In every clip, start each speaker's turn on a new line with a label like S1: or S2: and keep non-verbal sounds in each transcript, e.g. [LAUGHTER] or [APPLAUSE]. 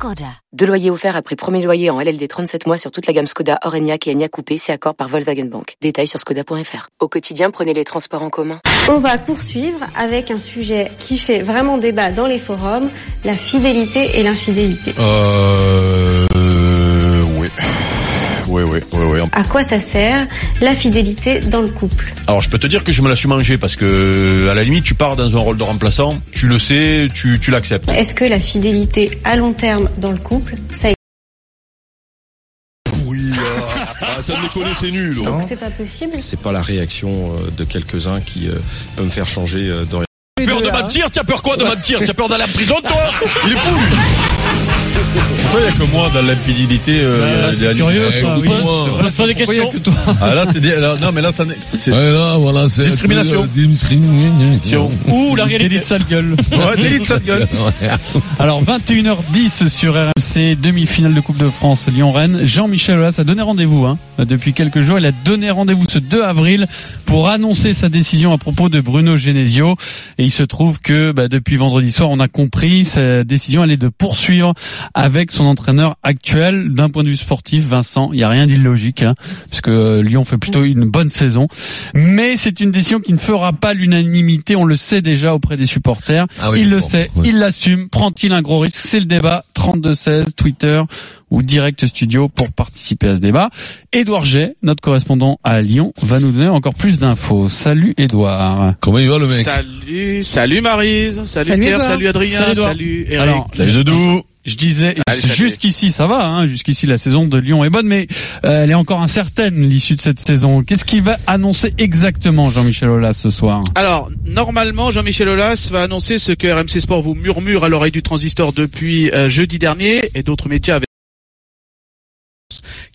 S1: Skoda. Deux loyers offerts après premier loyer en LLD 37 mois sur toute la gamme Skoda, Orenia et Enya Coupé, c'est accord par Volkswagen Bank. Détails sur skoda.fr. Au quotidien, prenez les transports en commun.
S2: On va poursuivre avec un sujet qui fait vraiment débat dans les forums, la fidélité et l'infidélité.
S3: Euh... Oui. Oui, oui.
S2: À quoi ça sert la fidélité dans le couple?
S3: Alors je peux te dire que je me la suis mangée parce que à la limite tu pars dans un rôle de remplaçant, tu le sais, tu, tu l'acceptes.
S2: Est-ce que la fidélité à long terme dans le couple, ça
S3: Oui, ah, ça me connaît, c'est nul.
S2: Donc c'est pas possible?
S4: C'est pas la réaction euh, de quelques-uns qui euh, peut me faire changer euh, d'orientation.
S3: Peur de mentir? T'as peur quoi de mentir? T'as peur d'aller en prison toi? Il est fou lui Pourquoi il n'y a que moi dans l'infidélité euh,
S5: C'est curieux, ça, oui. Sont des questions. [LAUGHS]
S3: Ah là c'est des- là, non mais là ça n'est- c'est
S6: Ouais, là, voilà, c'est.
S3: Discrimination.
S6: Discrimination.
S5: Ouh, la réalité de sale gueule.
S3: ouais, délit de sale gueule. [LAUGHS]
S5: Alors 21h10 sur RMC, demi-finale de Coupe de France Lyon-Rennes. Jean-Michel Aulas a donné rendez-vous hein, depuis quelques jours. Il a donné rendez-vous ce 2 avril pour annoncer sa décision à propos de Bruno Genesio. Et il se trouve que bah, depuis vendredi soir, on a compris sa décision, elle est de poursuivre avec son entraîneur actuel. D'un point de vue sportif, Vincent, il n'y a rien d'illogique, hein, puisque euh, Lyon fait plutôt une bonne saison. Mais c'est une décision qui ne fera pas l'unanimité, on le sait déjà auprès des supporters.
S6: Ah oui,
S5: il le sait,
S6: oui.
S5: il l'assume. Prend-il un gros risque? C'est le débat 32-16, Twitter ou Direct Studio pour participer à ce débat. Édouard J, notre correspondant à Lyon, va nous donner encore plus d'infos. Salut Édouard.
S6: Comment il va le mec
S7: Salut, salut Marise, salut,
S2: Salut
S7: Pierre,
S2: Edouard.
S7: salut Adrien,
S5: Salut
S7: salut. Eric.
S5: Alors,
S3: genoux.
S5: Je disais,
S7: salut.
S5: jusqu'ici ça va, hein, jusqu'ici la saison de Lyon est bonne, mais euh, elle est encore incertaine l'issue de cette saison. Qu'est-ce qu'il va annoncer exactement Jean-Michel Aulas ce soir?
S7: Alors, normalement, Jean-Michel Aulas va annoncer ce que RMC Sport vous murmure à l'oreille du transistor depuis euh, jeudi dernier et d'autres médias avec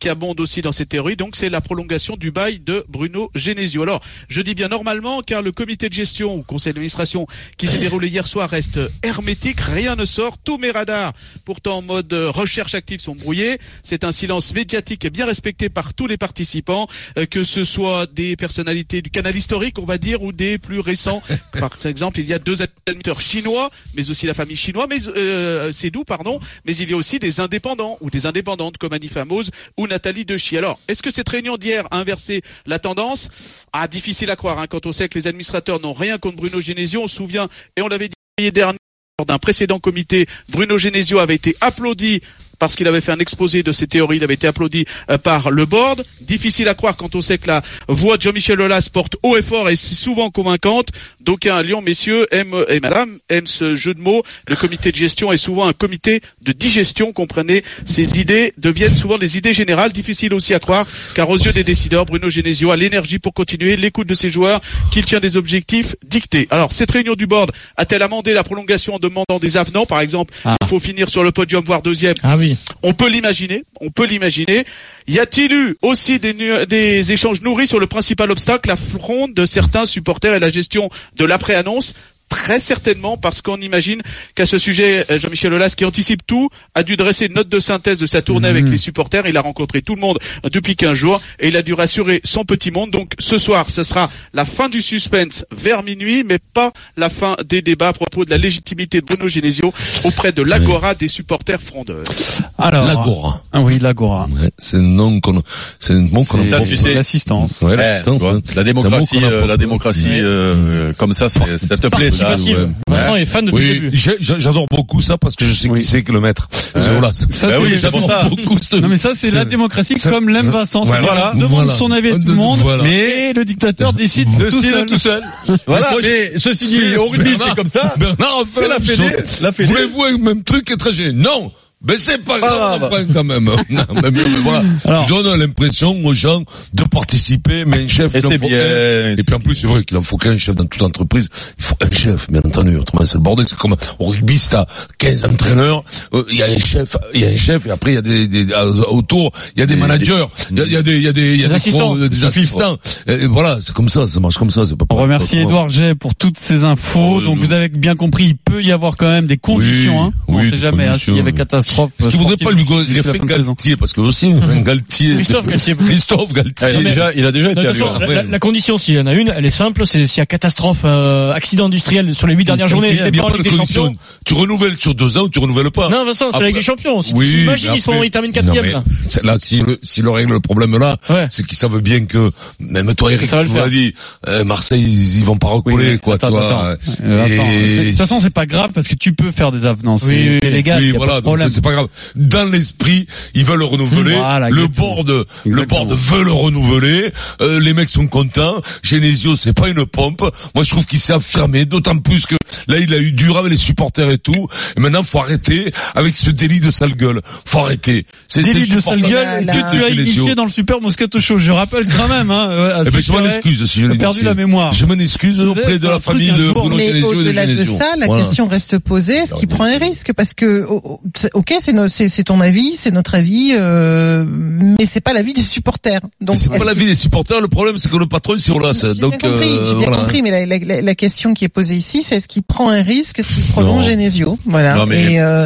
S7: qui abonde aussi dans ces théories. Donc, c'est la prolongation du bail de Bruno Genesio. Alors, je dis bien normalement, car le comité de gestion ou conseil d'administration qui s'est déroulé hier soir reste hermétique. Rien ne sort. Tous mes radars, pourtant en mode recherche active, sont brouillés. C'est un silence médiatique bien respecté par tous les participants, euh, que ce soit des personnalités du canal historique, on va dire, ou des plus récents. [LAUGHS] Par exemple, il y a deux animateurs chinois, mais aussi la famille chinoise, mais euh, c'est doux, pardon. Mais il y a aussi des indépendants ou des indépendantes comme Annie Fameuse ou Nathalie Dechy. Alors, est-ce que cette réunion d'hier a inversé la tendance Ah, difficile à croire, hein, quand on sait que les administrateurs n'ont rien contre Bruno Genesio. On se souvient, et on l'avait dit l'année dernière, lors d'un précédent comité, Bruno Genesio avait été applaudi parce qu'il avait fait un exposé de ses théories, il avait été applaudi euh, par le board. Difficile à croire quand on sait que la voix de Jean-Michel Aulas porte haut et fort et si souvent convaincante. D'aucuns à Lyon, messieurs, aiment, et madame, aiment ce jeu de mots. Le comité de gestion est souvent un comité de digestion, comprenez. Ces idées deviennent souvent des idées générales, difficiles aussi à croire, car aux yeux des décideurs, Bruno Genesio a l'énergie pour continuer, l'écoute de ses joueurs, qu'il tient des objectifs dictés. Alors, cette réunion du board a-t-elle amendé la prolongation en demandant des avenants, par exemple,
S5: Ah.
S7: il faut finir sur le podium, voire deuxième
S5: Ah oui.
S7: on peut l'imaginer, on peut l'imaginer. Y a-t-il eu aussi des, échanges nourris sur le principal obstacle, la fronde de certains supporters et la gestion de l'après-annonce Très certainement, parce qu'on imagine qu'à ce sujet, euh, Jean-Michel Aulas, qui anticipe tout, a dû dresser une note de synthèse de sa tournée avec les supporters. Il a rencontré tout le monde euh, depuis 15 jours et il a dû rassurer son petit monde. Donc ce soir, ce sera la fin du suspense vers minuit, mais pas la fin des débats à propos de la légitimité de Bruno Genesio auprès de l'agora des supporters frondeurs.
S5: Alors,
S6: L'Agora.
S5: Ah oui, l'Agora.
S6: Ouais, c'est un nom qu'on, c'est un mot qu'on
S5: C'est-
S3: Ça, tu sais.
S5: L'assistance.
S6: Ouais, l'assistance, ouais.
S3: la démocratie, euh, la démocratie, euh, comme ça, c'est- ça te [LAUGHS] plaît, ça.
S6: Participative.
S3: ouais.
S5: Vincent est fan le
S6: Oui,
S5: début.
S6: j'adore beaucoup ça parce que je sais
S5: Oui.
S6: qui c'est que le maître. C'est
S3: Ouais.
S6: Aulas.
S5: Ça,
S3: Bah oui,
S6: beaucoup ce-
S5: Non mais ça c'est la démocratie
S6: c'est-
S5: comme l'aime Vincent.
S6: Voilà.
S5: Demande
S6: Voilà.
S5: son avis à tout
S6: De-
S5: le monde,
S6: voilà.
S5: mais le dictateur décide tout seul.
S3: tout seul. [LAUGHS] Voilà, mais ceci dit, au rugby, c'est comme ça.
S6: Bernard
S3: C'est la Fédé, la Fédé.
S6: Voulez-vous un même truc étranger Non Ben c'est pas
S8: Ah,
S6: grave,
S8: bah.
S6: enfin, quand même. [LAUGHS] Non, mais, mais, mais voilà.
S5: Alors-
S6: tu donnes l'impression aux gens de participer, mais un chef.
S8: Et c'est bien.
S6: un. Et puis en plus, c'est vrai qu'il en faut qu'un chef dans toute entreprise. Il faut un chef, bien entendu. Autrement, c'est le bordel. C'est comme au rugby, si t'as 15 entraîneurs, euh, il y a un chef, il y a un chef, et après il y a des, des euh, autour, il y a des managers, il y a, il y a des, il y a des, il y a
S9: Des
S6: des,
S9: assistants.
S6: des assistants. Et, et voilà, c'est comme ça, ça marche comme ça. C'est pas.
S5: On remercie Edouard Jay pour toutes ces infos.
S6: Oh,
S5: Donc vous avez bien compris, il peut y avoir quand même des conditions. hein. On
S6: oui,
S5: sait jamais hein, s'il y avait
S6: oui.
S5: Catastrophe.
S6: Est-ce qu'il voudrait pas lui
S5: saison.
S6: Galtier parce que aussi [LAUGHS] Galtier.
S9: Christophe Galtier. [LAUGHS]
S6: Christophe Galtier.
S8: Il a déjà, il a déjà été
S9: la, condition, s'il y en a une, elle est simple, c'est s'il y a catastrophe, euh, accident industriel sur les huit dernières journées,
S6: Il y a
S9: les
S6: bien
S9: en
S6: pas de
S9: Ligue des
S6: condition.
S9: Champions.
S6: Tu renouvelles sur deux ans ou tu renouvelles pas.
S9: Non, Vincent, c'est Ligue des Champions. Si, imagine, ils sont, ils terminent quatrième, là.
S6: si le, si le règle le problème là,
S9: Ouais.
S6: c'est qu'ils savent bien que, même toi, Eric, tu m'as dit, euh, Marseille, ils, vont pas recoller, quoi,
S5: attends,
S6: toi.
S5: attends.
S6: euh,
S5: De toute façon, c'est pas grave parce que tu peux faire des avenants. C'est-
S9: Oui, oui,
S5: c'est pas
S6: grave. Dans l'esprit, ils veulent le renouveler.
S5: Voilà,
S6: le
S5: exactement.
S6: board, le board veut le renouveler. Euh, les mecs sont contents. Genesio, c'est pas une pompe. Moi, je trouve qu'il s'est affirmé, d'autant plus que là, il a eu dur avec les supporters et tout. Et maintenant, faut arrêter avec ce délit de sale gueule. Faut arrêter. C'est
S5: Délit de sale gueule
S6: de
S5: que tu as
S6: Genesio.
S5: initié dans le Super Moscato Show. Je rappelle quand même, hein, euh,
S6: Eh ben, je m'en excuse si je l'ai
S5: perdu la mémoire.
S6: Je m'en excuse auprès de la famille de Bruno
S10: Mais
S6: Genesio et de
S10: au-delà de ça, la question reste posée est-ce qu'il prend un risque? Parce que, ok, c'est ton avis, c'est notre avis, euh, mais c'est pas l'avis des supporters. Donc,
S6: C'est pas la vie des supporters, le problème c'est que le patron c'est là.
S10: J'ai bien compris,
S6: euh,
S10: j'ai bien
S6: voilà.
S10: compris, mais la, la- la- question qui est posée ici, c'est est-ce qu'il prend un risque s'il prolonge
S6: Non.
S10: Genesio? Voilà.
S8: Non, mais-
S10: Et, euh,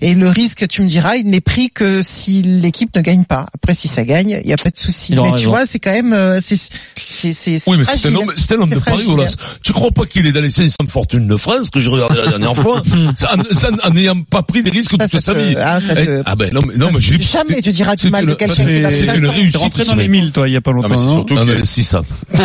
S10: et le risque, tu me diras, il n'est pris que si l'équipe ne gagne pas. Après, si ça gagne, il y a pas de souci. Mais tu vois, c'est quand même, euh, c'est, c'est, c'est.
S6: Oui, mais c'est un homme, c'est un homme de Paris,
S10: fragile.
S6: Olas. Tu crois pas qu'il est dans les 500 fortunes de France, que j'ai regardé la dernière [LAUGHS] fois, ça, en, en n'ayant pas pris des risques
S10: Ça,
S6: toute
S10: ça
S6: sa vie.
S10: ah, ça
S6: Eh,
S10: te-
S6: ah ben, non, mais, non, mais je dis-
S10: Jamais tu diras du mal de quelqu'un qui est dans
S6: c'est une
S10: 500.
S6: réussite.
S5: T'es rentré dans les
S6: mec.
S5: 1000, toi, il y a pas
S8: Non,
S5: longtemps.
S8: mais c'est
S5: non
S8: surtout
S6: Non,
S8: que,
S6: si ça. [LAUGHS]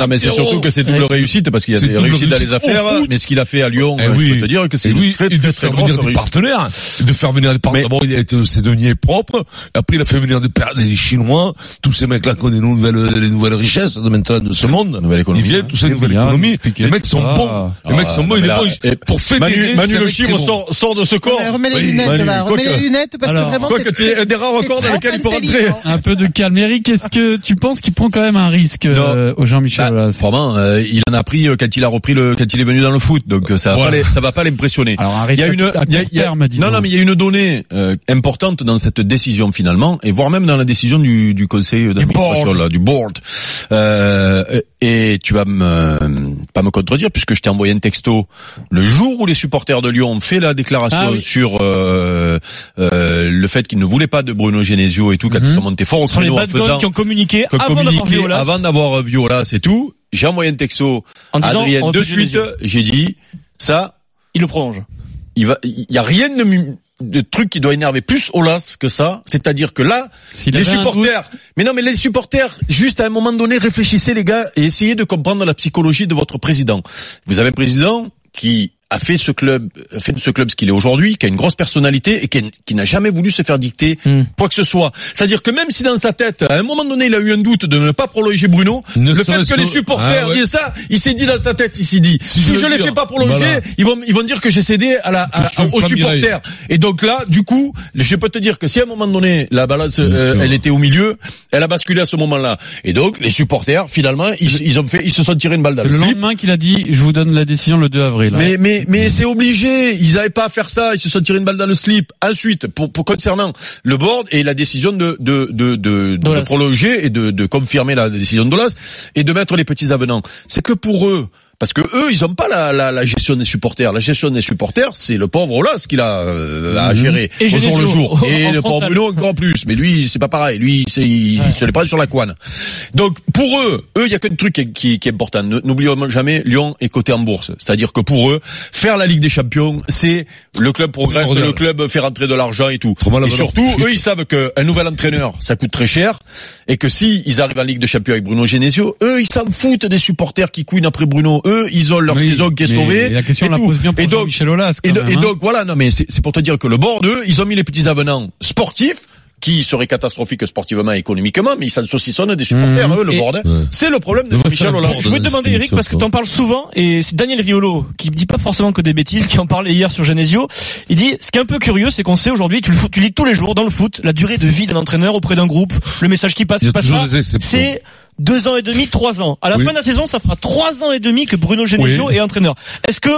S8: non, mais c'est surtout que c'est double réussite parce qu'il y a des réussites dans les
S6: réussite
S8: affaires,
S6: au foot.
S8: mais ce qu'il a fait à Lyon,
S6: Eh
S8: euh, je peux te dire que c'est
S6: Et
S8: une très très très
S6: faire
S8: grosse
S6: venir des
S8: réussite.
S6: partenaires, de faire venir des partenaires. D'abord, il a été ses deniers propres. Après, il a fait venir des, des Chinois, tous ces mecs-là qui ont des nouvelles, les nouvelles richesses de maintenant de ce monde.
S8: Nouvelle économie.
S6: Ils viennent, tous ces
S5: C'est
S6: nouvelles économies. Les mecs sont bons. Les mecs sont
S8: Ah,
S6: bons. Il
S8: mais
S6: est
S8: là,
S6: bon.
S8: et
S6: Pour fédérer,
S8: Manu, le chiffre sort de ce corps.
S10: Remets les
S8: Oui,
S10: lunettes, remets les lunettes parce
S5: Alors,
S10: que vraiment.
S8: Quoique
S10: t'es-
S8: tu es un des rares records dans
S10: très
S8: lesquels il peut rentrer.
S10: intelligent.
S5: Un peu de calme. Eric, est-ce que tu penses qu'il prend quand même un risque euh, au Jean-Michel
S8: Bah, Vraiment, euh, il en a pris euh, quand il a repris le, quand il est venu dans le foot, donc ça va
S6: Voilà.
S8: pas, les- ça va pas l'impressionner.
S5: Alors un
S8: Il
S5: risque
S8: y a une, non, non, mais il y a une donnée euh, importante dans cette décision finalement, et voire même dans la décision du, du conseil d'administration là, du board. Euh, et tu vas me pas me contredire puisque je t'ai envoyé un texto le jour où les supporters de Lyon ont fait la déclaration
S9: Ah oui.
S8: Sur euh, euh, le fait qu'ils ne voulaient pas de Bruno Genesio et tout, quand
S5: Mhm.
S8: ils sont montés fort au créneau en faisant
S9: qui ont communiqué avant d'avoir vu Olas
S8: et tout. J'ai envoyé un texto
S9: en
S8: à
S9: disant,
S8: Adrien de suite. J'ai dit ça,
S9: Il le prolonge.
S8: il va, il y a rien de, de truc qui doit énerver plus Olas que ça. C'est-à-dire que là, les supporters, mais non, mais les supporters, juste à un moment donné, réfléchissez les gars et essayez de comprendre la psychologie de votre président. Vous avez un président qui a fait ce club, a fait de ce club ce qu'il est aujourd'hui, qui a une grosse personnalité et qui, qui n'a jamais voulu se faire dicter
S9: Hmm.
S8: quoi que ce soit. C'est-à-dire que même si dans sa tête, à un moment donné, il a eu un doute de ne pas prolonger Bruno,
S6: Ne
S8: le fait que les supporters
S6: Ah ouais.
S8: disent ça, il s'est dit dans sa tête, il s'est dit, si,
S6: je
S8: je
S6: le
S8: les fais pas prolonger,
S6: voilà.
S8: ils vont, ils vont dire que j'ai cédé à la, à- aux supporters. Et donc là, du coup, je peux te dire que si à un moment donné, la balance, euh, elle était au milieu, elle a basculé à ce moment-là. Et donc, les supporters, finalement, ils, ils ont fait, ils se sont tirés une balle dans le
S5: le lendemain qu'il a dit, je vous donne la décision le 2 avril.
S8: Mais mais mais c'est obligé. Ils n'avaient pas à faire ça. Ils se sont tirés une balle dans le slip. Ensuite, pour, pour concernant le board et la décision de de de de, de prolonger et de, de confirmer la décision de Dolas et de mettre les petits avenants. C'est que pour eux. Parce que eux, ils ont pas la, la, la gestion des supporters. La gestion des supporters, c'est le pauvre Olas qui l'a euh, à gérer
S9: Et
S8: au jour le jour. [LAUGHS] Et le pauvre. Bruno encore plus. Mais lui, c'est pas pareil. Lui, il, se les prend sur la couenne. Donc pour eux, eux, il y a qu'un truc qui est, qui, qui est important. N'oublions jamais, Lyon est coté en bourse. C'est-à-dire que pour eux, faire la Ligue des Champions, c'est le club progresse, le club fait rentrer de l'argent et tout. Et surtout, eux, ils savent qu'un nouvel entraîneur, ça coûte très cher, et que si ils arrivent en Ligue des Champions avec Bruno Genesio, eux, ils s'en foutent des supporters qui couinent après Bruno. Eux, ils ont leur
S5: Oui,
S8: saison qui est
S5: mais
S8: sauvée.
S5: La question
S8: et
S5: la pose bien pour
S8: Et donc,
S5: Jean-Michel Aulas.
S8: et,
S5: hein.
S8: donc voilà, non mais c'est c'est pour te dire que le board, eux, ils ont mis les petits avenants sportifs qui serait catastrophique sportivement et économiquement, mais ils s'en saucissonnent des supporters,
S9: Mhm.
S8: eux, le bord.
S6: Ouais.
S8: C'est le problème de Michel Hollande.
S9: Je voulais te demander Eric parce que
S6: émission,
S9: t'en parles souvent et c'est Daniel Riolo qui dit pas forcément que des bêtises qui en parlait hier sur Genesio. Il dit ce qui est un peu curieux c'est qu'on sait aujourd'hui tu, le tu lis tous les jours dans le foot la durée de vie d'un entraîneur auprès d'un groupe, le message qui passe, qui passe pas, c'est deux ans et demi, trois ans. À la
S6: Oui.
S9: fin de la saison, ça fera trois ans et demi que Bruno Genesio
S6: Oui.
S9: est entraîneur. Est-ce que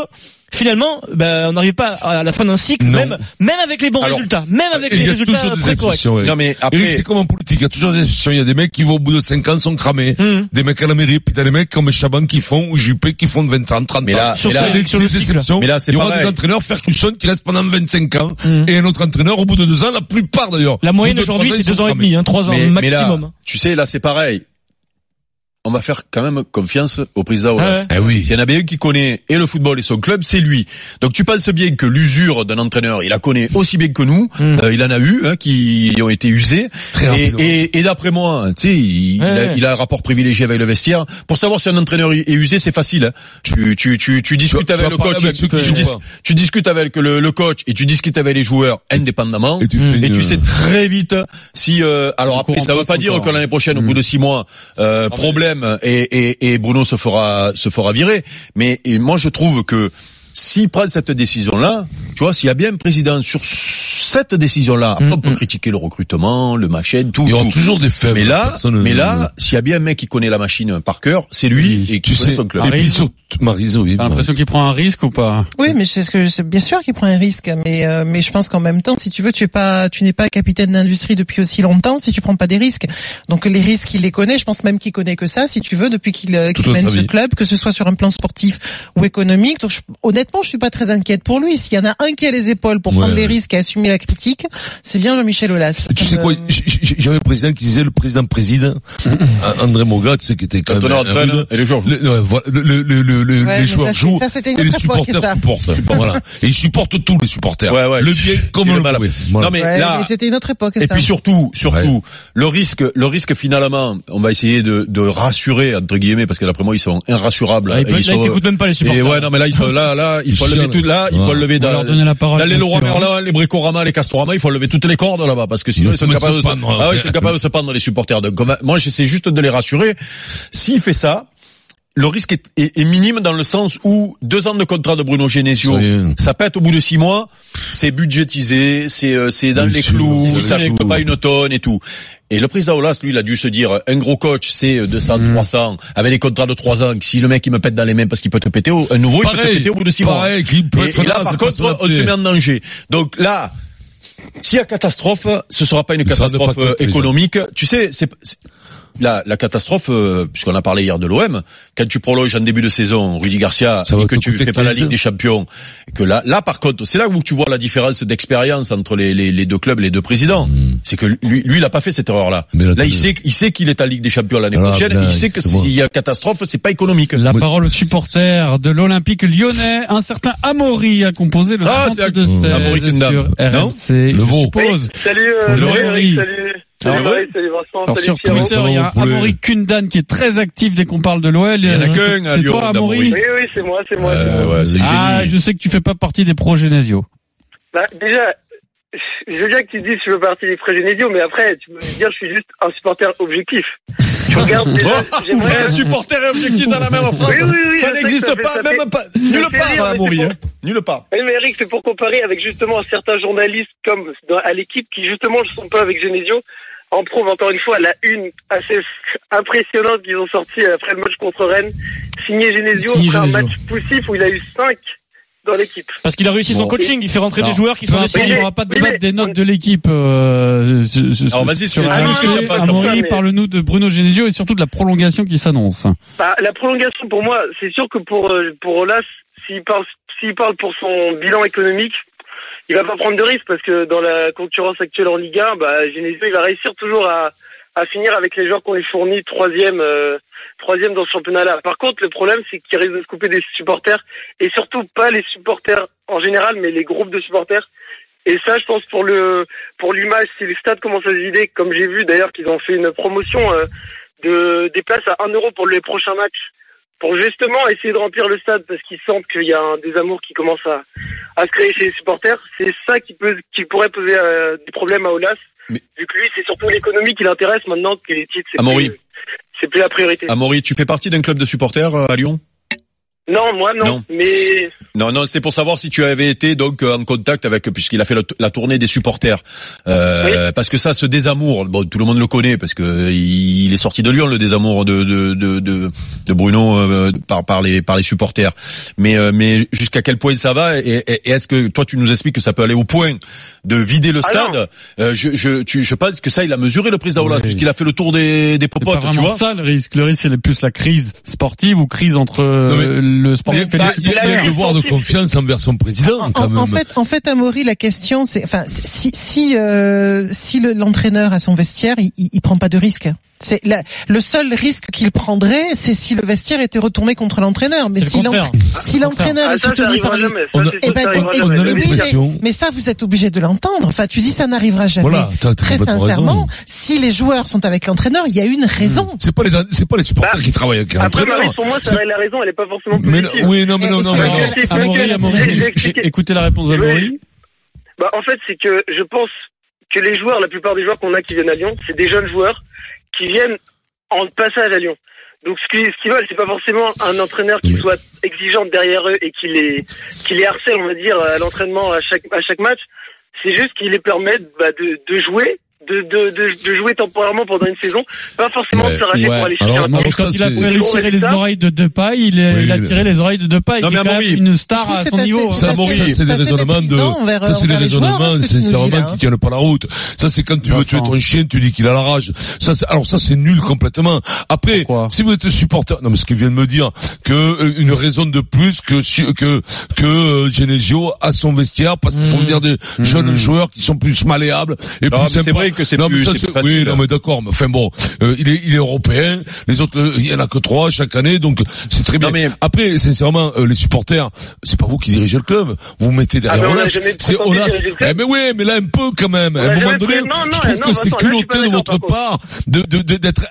S9: finalement, ben, on n'arrive pas à la fin d'un cycle,
S6: Non.
S9: même même avec les bons
S8: Alors,
S9: résultats, même avec
S6: Il
S9: les
S6: y a
S9: résultats
S6: toujours des
S9: très corrects.
S6: ouais.
S8: Non, mais après,
S6: c'est comme en politique, il y a toujours des exceptions. Il y a des mecs qui vont au bout de 5 ans sont cramés.
S9: Hum.
S6: Des mecs à la mairie, puis t'as des mecs comme Chaban qui font, ou Juppé qui font de 20 ans, 30
S8: Mais
S6: ans.
S8: là-
S9: Sur
S8: mais là-
S6: des,
S9: sur
S6: des exceptions.
S8: Mais là, c'est
S6: il y aura
S8: pareil.
S6: des entraîneurs, Ferguson, qui restent pendant 25 ans,
S9: Hum.
S6: et un autre entraîneur au bout de deux ans, la plupart d'ailleurs.
S9: La moyenne aujourd'hui c'est deux ans et demi, hein, trois ans
S8: mais, mais là,
S9: maximum.
S8: tu sais, là, c'est pareil. On va faire quand même confiance au président Aulas.
S9: Ouais.
S6: Eh oui.
S8: S'il y en a bien un qui connaît et le football et son club, c'est lui. Donc tu penses bien que l'usure d'un entraîneur, il la connaît aussi bien que nous.
S9: Mm.
S8: Euh, il en a eu hein, qui ont été usés.
S6: Très
S8: et et, et d'après moi, tu sais, il,
S9: Ouais,
S8: il a, un rapport privilégié avec le vestiaire. Pour savoir si un entraîneur est usé, c'est facile. hein. Tu, tu, tu, tu discutes avec le coach,
S6: avec
S8: tu, dis- discutes avec le, le coach et tu discutes avec les joueurs indépendamment.
S6: Et tu
S8: Et sais très vite si euh, alors après ça veut
S5: passe
S8: pas dire que l'année prochaine au bout de six mois euh, problème et, et, et Bruno se fera se fera virer mais et moi je trouve que s'il prend cette décision-là, tu vois, s'il y a bien un président sur cette décision-là, après on peut
S9: Mm,
S8: critiquer le recrutement, le machin, tout.
S6: Il y aura
S8: tout.
S6: toujours des faibles.
S8: Mais là, mais là, s'il y a bien un mec qui connaît la machine par cœur, c'est lui et qui
S6: tu
S8: connaît
S6: sais,
S8: son club.
S6: et puis
S5: Maryse.
S6: Maryse, oui.
S5: T'as l'impression qu'il prend un risque ou pas
S10: Oui, mais c'est ce que c'est bien sûr qu'il prend un risque, mais euh, mais je pense qu'en même temps, si tu veux, tu es pas, tu n'es pas capitaine d'industrie depuis aussi longtemps si tu prends pas des risques. Donc les risques, il les connaît. Je pense même qu'il connaît que ça, si tu veux, depuis qu'il euh, qu'il
S6: Toute
S10: mène ce
S6: vie.
S10: club, que ce soit sur un plan sportif ou économique. Donc je- honnêtement, je suis pas très inquiète pour lui. S'il y en a un qui a les épaules pour
S6: Ouais,
S10: prendre les
S6: ouais.
S10: risques et assumer la critique, c'est bien Jean-Michel Aulas.
S6: Tu
S10: Ça
S6: sais
S10: me-
S6: quoi, j'avais un président qui disait le président préside, [LAUGHS] André Moga, tu sais, qui était quand même
S8: et les.
S6: Le, le, le, le, le-
S10: Ouais,
S6: les joueurs
S10: ça,
S6: jouent
S10: ça,
S6: et les supporters supportent. [LAUGHS] voilà. Et ils supportent tous les supporters.
S8: Ouais, ouais.
S6: Le bien comme
S8: Et
S6: le
S8: mal.
S6: Voilà.
S8: Non mais là,
S10: c'était une autre époque.
S8: Et
S10: ça.
S8: puis surtout, surtout, le risque, le risque finalement, on va essayer de, de rassurer entre guillemets parce que d'après moi ils sont inrassurables.
S9: Ah,
S8: Et ils
S9: là,
S8: sont-
S9: t'écoute même pas les
S8: et
S9: supporters.
S8: ouais, non mais là ils sont là, là, [LAUGHS] il faut
S6: Ils
S8: lever tout là, il faut lever
S5: leur donner la parole.
S8: les Leroy. Merlin, les Bricorama, les Castorama, il faut lever toutes les cordes là-bas parce que sinon
S6: Ils
S8: ils sont
S6: vont
S8: capables de
S6: se
S8: se,
S6: pendre,
S8: ah ils sont capables de se pendre les supporters. Donc moi j'essaie juste de les rassurer. S'il fait ça, le risque est, est- est minime dans le sens où deux ans de contrat de Bruno Genesio,
S6: Ça
S8: pète au bout de six mois, c'est budgétisé, c'est euh, c'est dans
S6: Oui,
S8: les clous, ça
S6: les
S8: ne pas une tonne et tout. Et le président Olas, lui, il a dû se dire, un gros coach, c'est 200,
S6: Mm.
S8: 300, avec des contrats de 3 ans, si le mec il me pète dans les mains parce qu'il peut te péter, au- un nouveau, il peut te
S6: Pareil,
S8: péter au bout de 6 mois.
S6: pareil, peut
S8: Et, là, par contre, on se met en danger. Donc là, s'il y a catastrophe, ce sera pas une catastrophe économique. Tu sais, c'est- la, la catastrophe, euh, puisqu'on a parlé hier de l'OM, quand tu prolonges en début de saison Rudy Garcia
S6: Ça
S8: et que tu fais pas la
S6: 15.
S8: Ligue des Champions, et que là, là par contre, c'est là où tu vois la différence d'expérience entre les, les, les deux clubs, les deux présidents.
S6: Mm.
S8: C'est que lui, lui, il a pas fait cette erreur-là.
S6: Mais là,
S8: Là, il sait, il sait qu'il est en Ligue des Champions l'année
S6: Voilà,
S8: prochaine.
S6: là,
S8: il sait que s'il y a catastrophe, c'est pas économique.
S5: La
S6: Oui.
S5: parole aux supporters de l'Olympique lyonnais. Un certain Amaury a composé le
S8: Ah, c'est
S5: 32
S8: Amaury
S5: 16
S8: Kundam.
S5: sur
S8: Non
S5: RMC.
S6: Le
S5: Je suppose.
S11: Salut, euh,
S5: Bonjour,
S11: salut
S5: Henri.
S11: Eric, salut.
S8: Ah ouais
S11: Marie, salut Vincent,
S5: Alors
S11: salut
S5: sur
S11: Pierrot.
S5: Twitter, il y a Amaury Kundan qui est très actif dès qu'on parle de l'OL.
S8: Il y en a qu'un à
S5: C'est
S8: Lyon.
S5: Amaury
S11: Oui, oui, c'est moi, c'est moi.
S8: Euh,
S11: c'est
S8: ouais,
S5: Ah,
S8: génie.
S5: je sais que tu fais pas partie des pro Genesio.
S11: Bah, déjà, je veux bien que tu dises que je veux partie des Frégenésios, mais après, tu peux me dire que je suis juste un supporter objectif. Tu regardes [LAUGHS] déjà,
S8: Ouais,
S11: que-
S8: supporter et objectif dans la même phrase.
S11: Oui, oui, oui,
S8: ça
S11: je
S8: n'existe
S11: que ça fait-
S8: pas, même pas,
S11: ça
S8: nulle part, hein, hein. Nulle part.
S11: Oui, mais Eric, c'est pour comparer avec justement certains journalistes comme dans- à l'équipe qui justement ne sont pas avec Genesio en prouve encore une fois la une assez impressionnante qu'ils ont sorti après le match contre Rennes, signé Genesio
S9: Signé
S11: après un match poussif où il a eu 5 dans l'équipe.
S9: Parce qu'il a réussi son
S5: Bon.
S9: coaching, il fait rentrer des joueurs qui sont décisifs.
S5: on va pas
S11: Oui,
S5: débattre
S11: mais-
S5: des notes de l'équipe. Euh,
S8: Alors, vas-y,
S5: sur
S11: ah, pas,
S5: Amaury,
S11: mais-
S5: parle-nous de Bruno Genesio et surtout de la prolongation qui s'annonce.
S11: Bah, la prolongation pour moi, c'est sûr que pour euh, pour Olas, s'il parle s'il parle pour son bilan économique, il va pas prendre de risque parce que dans la concurrence actuelle en Ligue 1, bah Genesio il va réussir toujours à à finir avec les joueurs qu'on lui fournit troisième euh, troisième dans ce championnat-là. Par contre, le problème c'est qu'il risque de se couper des supporters et surtout pas les supporters en général, mais les groupes de supporters. Et ça, je pense pour le pour l'image, si les stades commencent à se vider, comme j'ai vu d'ailleurs qu'ils ont fait une promotion euh, de des places à 1 euro pour les prochains matchs, pour justement essayer de remplir le stade parce qu'ils sentent qu'il y a un désamour qui commence à, à se créer chez les supporters. C'est ça qui peut qui pourrait poser euh, des problèmes à Olas Vu que lui, c'est surtout l'économie qui l'intéresse maintenant que les titres, c'est plus, c'est plus la priorité.
S8: Amaury, tu fais partie d'un club de supporters euh, à Lyon?
S11: Non, moi non.
S8: Non.
S11: Mais
S8: Non, non, c'est pour savoir si tu avais été donc euh, en contact avec, puisqu'il a fait la tournée des supporters, Euh, parce que ça, ce désamour, bon, tout le monde le connaît, parce que il est sorti de Lyon le désamour de de de de, de Bruno euh, par par les par les supporters. Mais euh, mais jusqu'à quel point ça va et, et- et est-ce que toi tu nous expliques que ça peut aller au point de vider le
S11: Ah
S8: stade Euh, Je je tu, je pense que ça il a mesuré le président Aulas, puisqu'il a fait le tour des des
S5: C'est pas
S8: popotes, tu
S5: vraiment
S8: vois.
S5: ça le risque. Le risque c'est plus la crise sportive ou crise entre le
S6: a
S5: supporters.
S6: un devoir de confiance envers son président, quand
S10: En,
S6: même.
S10: en fait, en fait, Amaury, la question, c'est, enfin, si si euh, si le- l'entraîneur a son vestiaire, il, il, il prend pas de risque. C'est la- le seul risque qu'il prendrait, c'est si le vestiaire était retourné contre l'entraîneur. Mais
S9: C'est le
S10: si l'entraîneur si l'entraîneur
S11: Ah,
S10: est soutenu par les eh ben, eh,
S11: jamais.
S10: oui,
S6: l'impression-
S10: mais, ça, vous êtes obligé de l'entendre. Enfin, tu dis ça n'arrivera jamais.
S6: Voilà,
S10: Très sincèrement,
S6: raison.
S10: si les joueurs sont avec l'entraîneur, il y a une raison.
S6: C'est pas les, c'est pas les supporters
S11: Bah,
S6: qui travaillent avec
S11: Après,
S6: l'entraîneur.
S11: Marie, pour moi, ça,
S6: C'est-
S11: la raison, elle est pas forcément
S6: Mais non, oui, non, mais non, non,
S5: écouté la réponse d'Amaury.
S11: Bah, en fait, c'est que je pense que les joueurs, la plupart des joueurs qu'on a qui viennent à Lyon, c'est des jeunes joueurs qui viennent en passage à Lyon. Donc, ce qu'ils ce qu'ils veulent, c'est pas forcément un entraîneur qui soit exigeant derrière eux et qui les, qui les harcèle, on va dire, à l'entraînement à chaque, à chaque match. C'est juste qu'ils les permettent bah, de, de jouer, de, de, de, de jouer temporairement pendant une saison, pas forcément
S6: Ouais,
S11: de s'arracher
S5: ouais.
S11: pour aller chercher
S6: Alors,
S11: un
S5: Non, quand il a
S11: Gros
S5: tirer les oreilles de Depay, il,
S6: Oui,
S5: il a
S6: mais-
S5: tiré les oreilles de Depay.
S8: Non,
S5: qui
S8: mais
S5: est quand
S8: Amaury,
S5: même une star à son
S10: assez-
S5: niveau.
S10: c'est
S6: Ça, c'est des raisonnements de, ça, c'est des raisonnements, c'est des raisonnements qui tiennent pas la route. Ça, c'est quand tu veux tuer ton chien, tu dis qu'il a la rage. Ça, c'est- alors ça, c'est nul complètement. Après, si vous êtes supporter, non, mais ce qu'il vient de me dire, que euh, une raison de plus que que que euh, Genesio a son vestiaire parce qu'il faut
S9: Mmh.
S6: venir des
S5: Mmh.
S6: jeunes joueurs qui sont plus malléables et plus
S8: que c'est
S6: Non,
S8: plus-
S6: mais ça,
S8: plus facile.
S6: Oui, non, mais d'accord. Mais enfin bon, euh, il est il est européen. Les autres, euh, il y en a que trois chaque année, donc c'est très bien.
S8: Non, mais-
S6: Après, sincèrement, euh, les supporters, c'est pas vous qui dirigez le club. Vous vous mettez
S11: Ah,
S6: derrière
S11: mais on a
S6: Olas.
S11: jamais
S6: C'est. Eh, mais oui, mais là un peu quand même. À un moment donné, je trouve
S11: non,
S6: que c'est culotté
S11: pas
S6: de votre part de d'être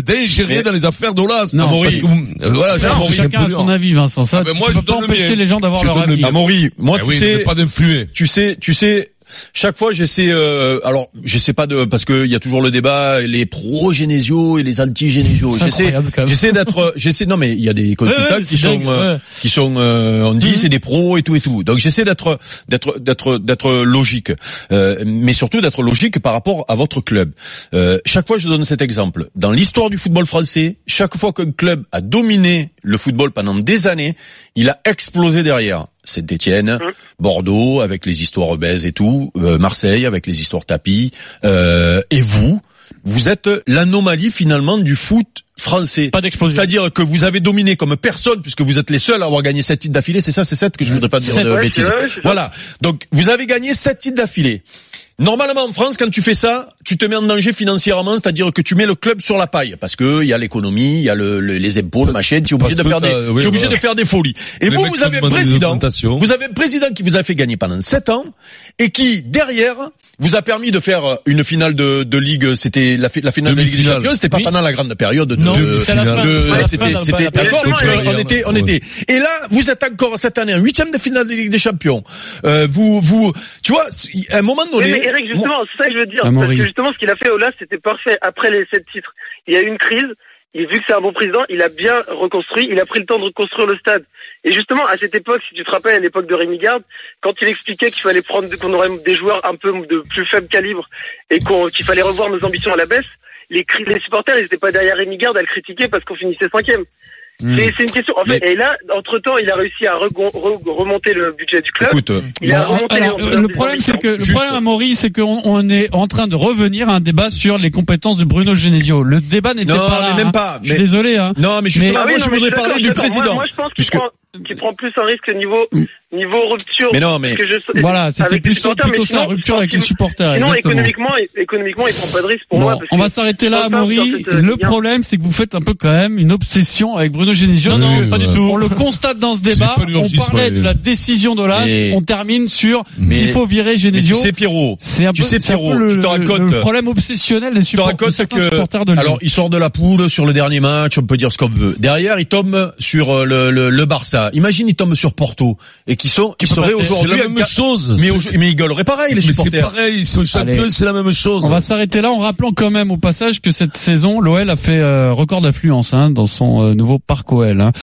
S6: d'ingérer dans les affaires d'Olas.
S5: Non,
S6: parce que vous, euh, voilà,
S5: chacun a son avis, Vincent. Ça,
S6: Ah, ben moi,
S5: peux
S6: je
S5: pas
S6: donne le
S5: empêcher les gens d'avoir
S6: Je
S5: leur
S6: donne le
S5: avis.
S8: Amaury, moi
S6: Eh
S8: tu sais,
S6: mais pas d'influer.
S8: tu sais, tu sais, chaque fois j'essaie, euh, alors j'essaie pas de, parce qu'il y a toujours le débat, les pro-Genesio et les anti-Genesio.
S9: C'est
S8: J'essaie, d'être, [LAUGHS] j'essaie, non mais il y a des consultants
S9: Ouais, ouais,
S8: qui sont, euh,
S9: ouais.
S8: qui sont, euh, on dit c'est des pros et tout et tout. Donc j'essaie d'être, d'être, d'être, d'être logique, euh, mais surtout d'être logique par rapport à votre club. Euh, chaque fois je donne cet exemple. Dans l'histoire du football français, chaque fois qu'un club a dominé le football pendant des années, il a explosé derrière. Saint-Étienne, Bordeaux avec les histoires obèses et tout, euh, Marseille avec les histoires tapis, euh, et vous, vous êtes l'anomalie finalement du foot français.
S9: Pas d'explosion.
S8: C'est-à-dire que vous avez dominé comme personne puisque vous êtes les seuls à avoir gagné sept titres d'affilée. C'est ça, c'est sept que je voudrais pas dire de
S11: ouais,
S8: bêtises.
S11: c'est vrai, c'est.
S8: Voilà. Donc vous avez gagné sept titres d'affilée. Normalement en France, quand tu fais ça, tu te mets en danger financièrement, c'est-à-dire que tu mets le club sur la paille, parce que il y a l'économie, il y a le, le- les impôts, le machin, tu es obligé de faire des,
S6: oui,
S8: tu es obligé
S6: voilà.
S8: de faire des folies. Et
S6: Les
S8: vous, vous avez un président, vous avez un président qui vous a fait gagner pendant sept ans et qui derrière vous a permis de faire une finale de, de ligue. C'était la, fi- la finale de la Ligue des. Champions. C'était pas
S9: Oui.
S8: pendant la grande période de.
S9: Non,
S8: de-
S9: c'était
S8: d'accord,
S11: la-
S8: on était, on
S6: Ouais.
S8: était. Et là, vous êtes encore cette année en huitième de finale de Ligue des Champions. Euh, vous, vous, tu vois, à un moment donné.
S11: mais Eric, justement, c'est ça que je veux dire. Parce que ce qu'il a fait Olas, c'était parfait. Après les sept titres, il y a eu une crise. Et vu que c'est un bon président, il a bien reconstruit. Il a pris le temps de reconstruire le stade. Et justement, à cette époque, si tu te rappelles, à l'époque de Rémi Garde, quand il expliquait qu'il fallait prendre, qu'on aurait des joueurs un peu de plus faible calibre et qu'il fallait revoir nos ambitions à la baisse, les, supporters, n'étaient pas derrière Rémi Garde à le critiquer parce qu'on finissait cinquième.
S5: Hmm.
S11: C'est, c'est une question. En fait, et là, entre temps, il a réussi à regon- re- remonter le budget du club.
S8: Écoute,
S11: il a
S5: Bon,
S11: remonté
S5: alors,
S11: les-
S5: euh, le problème, c'est que le problème à Maurice, c'est qu'on on est en train de revenir à un débat sur les compétences de Bruno Genesio. Le débat n'était
S8: Non,
S5: pas là.
S8: mais même
S5: hein.
S8: pas,
S5: Je suis désolé. Hein.
S8: non, mais justement,
S5: Mais-
S11: Ah oui,
S8: moi,
S11: non,
S8: je voudrais parler du président.
S11: Moi, moi, je pense qu'il
S8: Puisque-
S11: prend, qu'il prend plus un risque niveau, niveau rupture.
S8: Mais non, mais-
S11: que je-
S5: Voilà, c'était plus
S11: supporters,
S5: plutôt
S11: mais
S5: ça, la
S11: sinon,
S5: rupture avec les
S11: sinon-
S5: supporters.
S11: Sinon,
S5: exactement.
S11: économiquement, économiquement, il prend pas de risque pour
S5: Bon,
S11: moi. parce
S5: on
S11: que
S5: va s'arrêter là, Amaury. Le problème, c'est que vous faites un peu quand même une obsession avec Bruno Genesio.
S6: Non, non,
S5: pas du tout. On le constate dans ce débat. On parlait
S6: ouais.
S5: de la décision d'Olas.
S8: Mais-
S5: On termine sur
S8: Mais-
S5: il faut virer
S8: Mais tu
S5: Genesio.
S8: sais, Pierrot,
S5: C'est un
S8: tu
S5: peu,
S8: sais,
S5: c'est un peu
S8: Pierrot,
S5: le,
S8: te
S5: le- problème obsessionnel des de
S8: que,
S5: supporters de Lyon.
S8: alors, il sort de la poule sur le dernier match, on peut dire ce qu'on veut. Derrière, il tombe sur euh, le, le, le Barça. Imagine ils tombent sur Porto et qui sont, qui seraient aujourd'hui
S6: C'est la même chose.
S8: Mais,
S6: C'est-
S8: ils gueuleraient pareil les
S6: Mais c'est
S8: supporters.
S6: pareil, ils sont champions,
S5: Allez.
S6: c'est la même chose.
S5: On va s'arrêter là en rappelant quand même au passage que cette saison, l'OL a fait euh, record d'affluence hein, dans son euh, nouveau parc OL. hein.